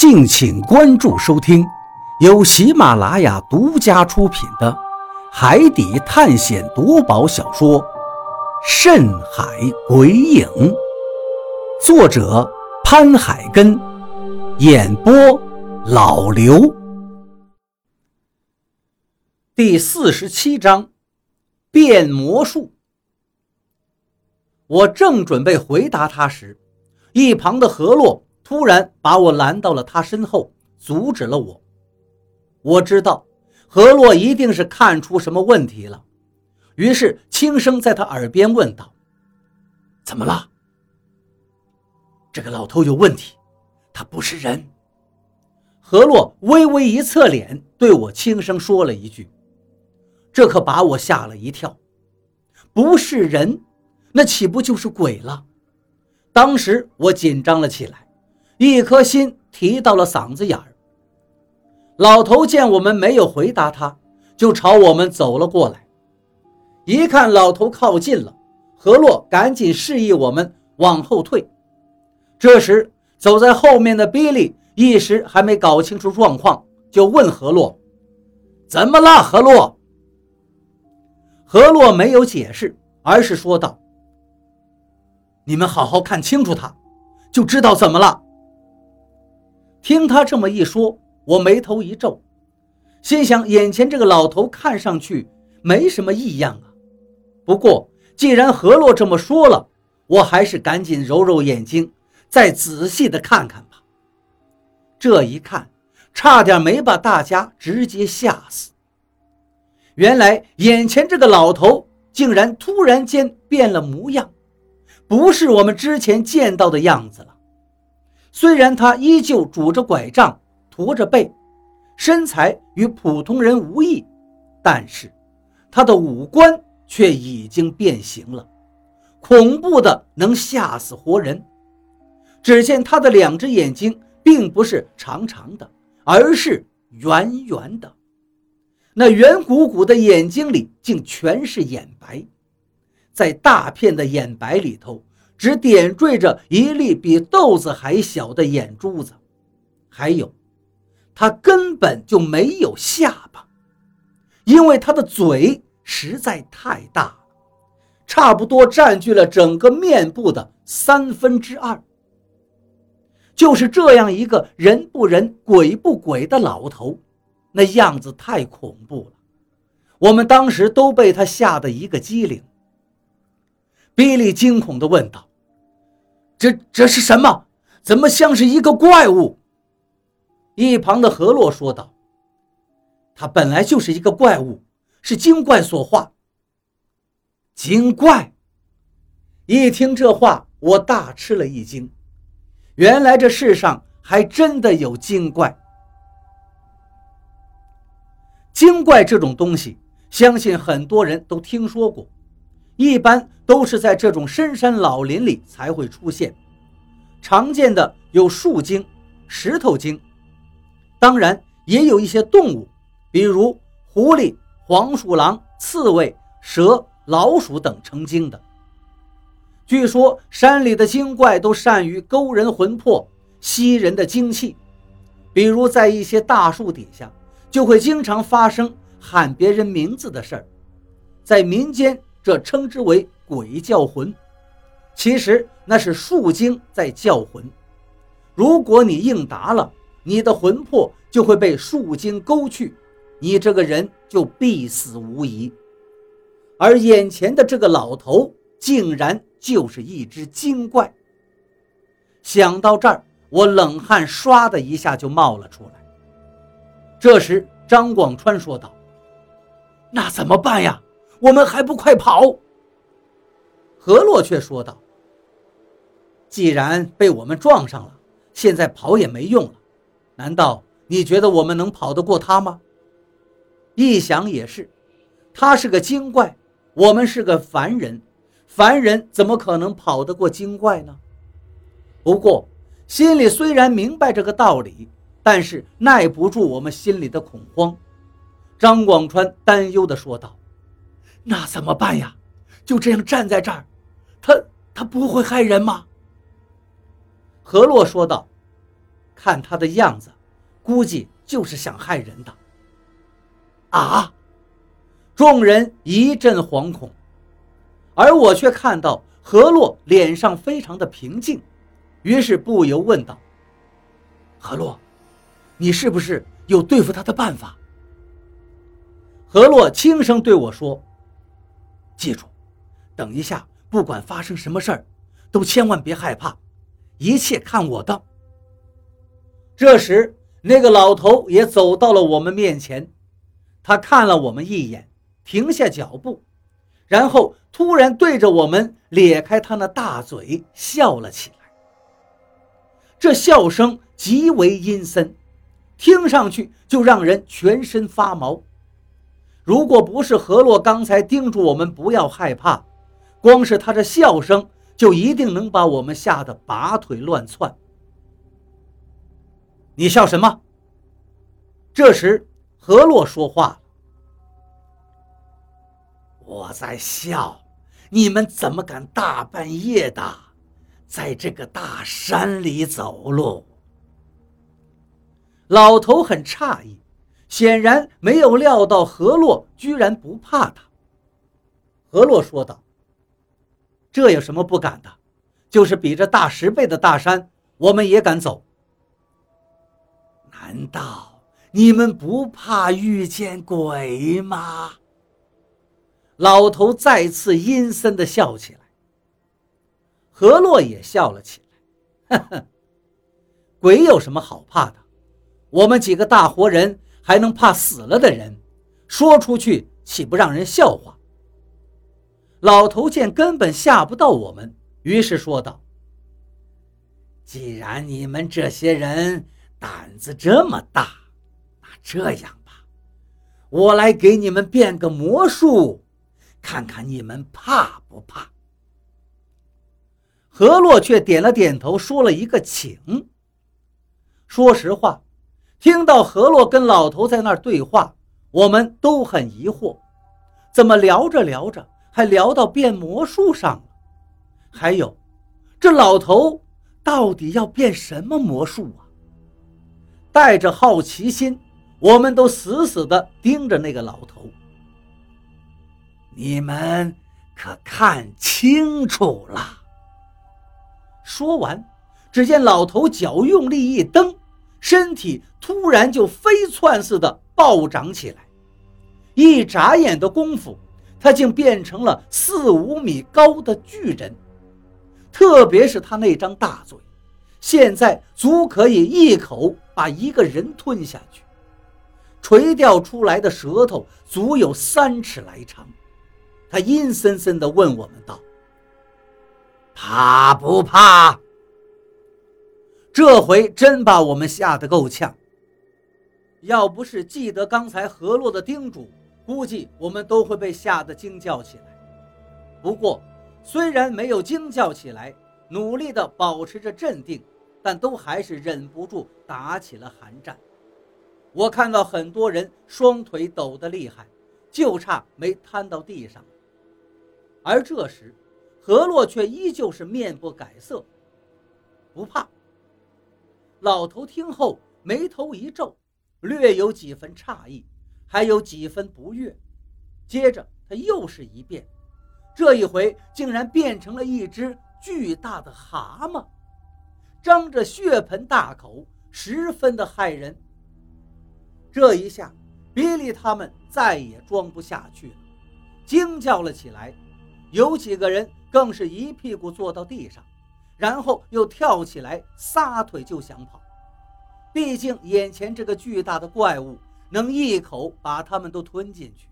敬请关注收听，由喜马拉雅独家出品的《海底探险夺宝小说》《深海鬼影》，作者潘海根，演播老刘。第四十七章，变魔术。我正准备回答他时，一旁的何洛。突然把我拦到了他身后，阻止了我。我知道何洛一定是看出什么问题了，于是轻声在他耳边问道：“怎么了？”这个老头有问题，他不是人。何洛微微一侧脸，对我轻声说了一句：“这可把我吓了一跳。不是人，那岂不就是鬼了？”当时我紧张了起来。一颗心提到了嗓子眼儿。老头见我们没有回答他，就朝我们走了过来。一看老头靠近了，何洛赶紧示意我们往后退。这时，走在后面的比利一时还没搞清楚状况，就问何洛：“怎么了，何洛？”何洛没有解释，而是说道：“你们好好看清楚他，就知道怎么了。”听他这么一说，我眉头一皱，心想：眼前这个老头看上去没什么异样啊。不过既然何洛这么说了，我还是赶紧揉揉眼睛，再仔细的看看吧。这一看，差点没把大家直接吓死。原来眼前这个老头竟然突然间变了模样，不是我们之前见到的样子了。虽然他依旧拄着拐杖，驼着背，身材与普通人无异，但是他的五官却已经变形了，恐怖的能吓死活人。只见他的两只眼睛并不是长长的，而是圆圆的，那圆鼓鼓的眼睛里竟全是眼白，在大片的眼白里头。只点缀着一粒比豆子还小的眼珠子，还有，他根本就没有下巴，因为他的嘴实在太大了，差不多占据了整个面部的三分之二。就是这样一个人不人鬼不鬼的老头，那样子太恐怖了，我们当时都被他吓得一个机灵。比利惊恐地问道。这这是什么？怎么像是一个怪物？一旁的何洛说道：“他本来就是一个怪物，是精怪所化。”精怪！一听这话，我大吃了一惊。原来这世上还真的有精怪。精怪这种东西，相信很多人都听说过。一般都是在这种深山老林里才会出现，常见的有树精、石头精，当然也有一些动物，比如狐狸、黄鼠狼、刺猬、蛇、老鼠等成精的。据说山里的精怪都善于勾人魂魄、吸人的精气，比如在一些大树底下，就会经常发生喊别人名字的事儿，在民间。这称之为鬼叫魂，其实那是树精在叫魂。如果你应答了，你的魂魄就会被树精勾去，你这个人就必死无疑。而眼前的这个老头，竟然就是一只精怪。想到这儿，我冷汗唰的一下就冒了出来。这时，张广川说道：“那怎么办呀？”我们还不快跑！何洛却说道：“既然被我们撞上了，现在跑也没用了。难道你觉得我们能跑得过他吗？”一想也是，他是个精怪，我们是个凡人，凡人怎么可能跑得过精怪呢？不过心里虽然明白这个道理，但是耐不住我们心里的恐慌。张广川担忧地说道。那怎么办呀？就这样站在这儿，他他不会害人吗？何洛说道：“看他的样子，估计就是想害人的。啊！众人一阵惶恐，而我却看到何洛脸上非常的平静，于是不由问道：“何洛，你是不是有对付他的办法？”何洛轻声对我说：“记住，等一下，不管发生什么事儿，都千万别害怕，一切看我的。”这时，那个老头也走到了我们面前，他看了我们一眼。停下脚步，然后突然对着我们咧开他那大嘴笑了起来。这笑声极为阴森，听上去就让人全身发毛。如果不是何洛刚才叮嘱我们不要害怕，光是他这笑声就一定能把我们吓得拔腿乱窜。你笑什么？这时何洛说话。我在笑，你们怎么敢大半夜的在这个大山里走路？老头很诧异，显然没有料到何洛居然不怕他。何洛说道：“这有什么不敢的？就是比这大十倍的大山，我们也敢走。难道你们不怕遇见鬼吗？”老头再次阴森地笑起来，何洛也笑了起来。呵呵，鬼有什么好怕的？我们几个大活人还能怕死了的人？说出去岂不让人笑话？老头见根本吓不到我们，于是说道：“既然你们这些人胆子这么大，那这样吧，我来给你们变个魔术。”看看你们怕不怕？何洛却点了点头，说了一个“请”。说实话，听到何洛跟老头在那儿对话，我们都很疑惑：怎么聊着聊着还聊到变魔术上了？还有，这老头到底要变什么魔术啊？带着好奇心，我们都死死地盯着那个老头。你们可看清楚了？说完，只见老头脚用力一蹬，身体突然就飞窜似的暴涨起来。一眨眼的功夫，他竟变成了四五米高的巨人。特别是他那张大嘴，现在足可以一口把一个人吞下去。垂掉出来的舌头足有三尺来长。他阴森森地问我们道：“怕不怕？”这回真把我们吓得够呛。要不是记得刚才何洛的叮嘱，估计我们都会被吓得惊叫起来。不过，虽然没有惊叫起来，努力地保持着镇定，但都还是忍不住打起了寒战。我看到很多人双腿抖得厉害，就差没瘫到地上。而这时，何洛却依旧是面不改色，不怕。老头听后眉头一皱，略有几分诧异，还有几分不悦。接着他又是一变，这一回竟然变成了一只巨大的蛤蟆，张着血盆大口，十分的骇人。这一下，比利他们再也装不下去了，惊叫了起来。有几个人更是一屁股坐到地上，然后又跳起来撒腿就想跑。毕竟眼前这个巨大的怪物能一口把他们都吞进去。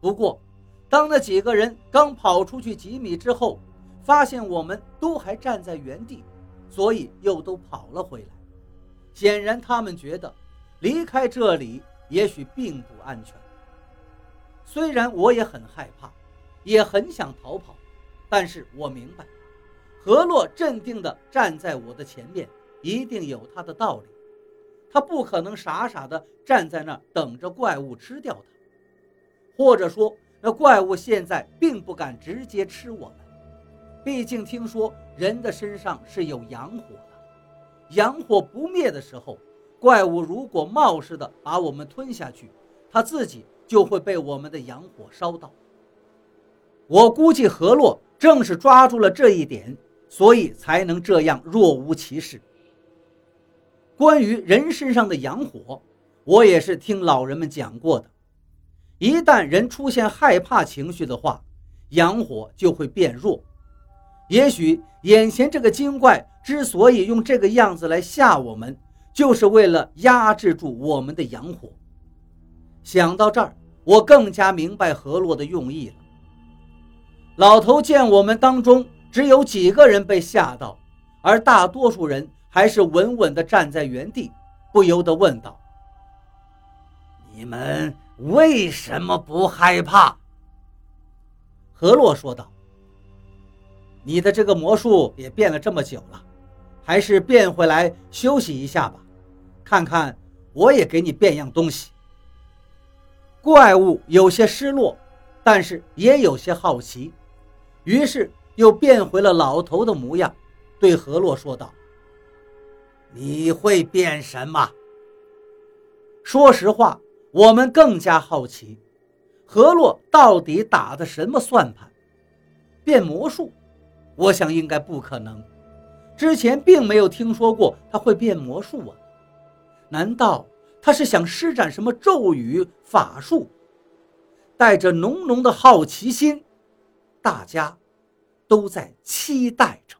不过，当那几个人刚跑出去几米之后，发现我们都还站在原地，所以又都跑了回来。显然，他们觉得离开这里也许并不安全。虽然我也很害怕。也很想逃跑，但是我明白，何洛镇定地站在我的前面，一定有他的道理。他不可能傻傻地站在那儿等着怪物吃掉他，或者说，那怪物现在并不敢直接吃我们。毕竟听说人的身上是有阳火的，阳火不灭的时候，怪物如果冒失的把我们吞下去，他自己就会被我们的阳火烧到。我估计何洛正是抓住了这一点，所以才能这样若无其事。关于人身上的阳火，我也是听老人们讲过的。一旦人出现害怕情绪的话，阳火就会变弱。也许眼前这个精怪之所以用这个样子来吓我们，就是为了压制住我们的阳火。想到这儿，我更加明白何洛的用意了。老头见我们当中只有几个人被吓到，而大多数人还是稳稳地站在原地，不由得问道：“你们为什么不害怕？”何洛说道：“你的这个魔术也变了这么久了，还是变回来休息一下吧，看看我也给你变样东西。”怪物有些失落，但是也有些好奇。于是又变回了老头的模样，对何洛说道：“你会变什么？”说实话，我们更加好奇，何洛到底打的什么算盘？变魔术？我想应该不可能，之前并没有听说过他会变魔术啊！难道他是想施展什么咒语法术？带着浓浓的好奇心。大家都在期待着。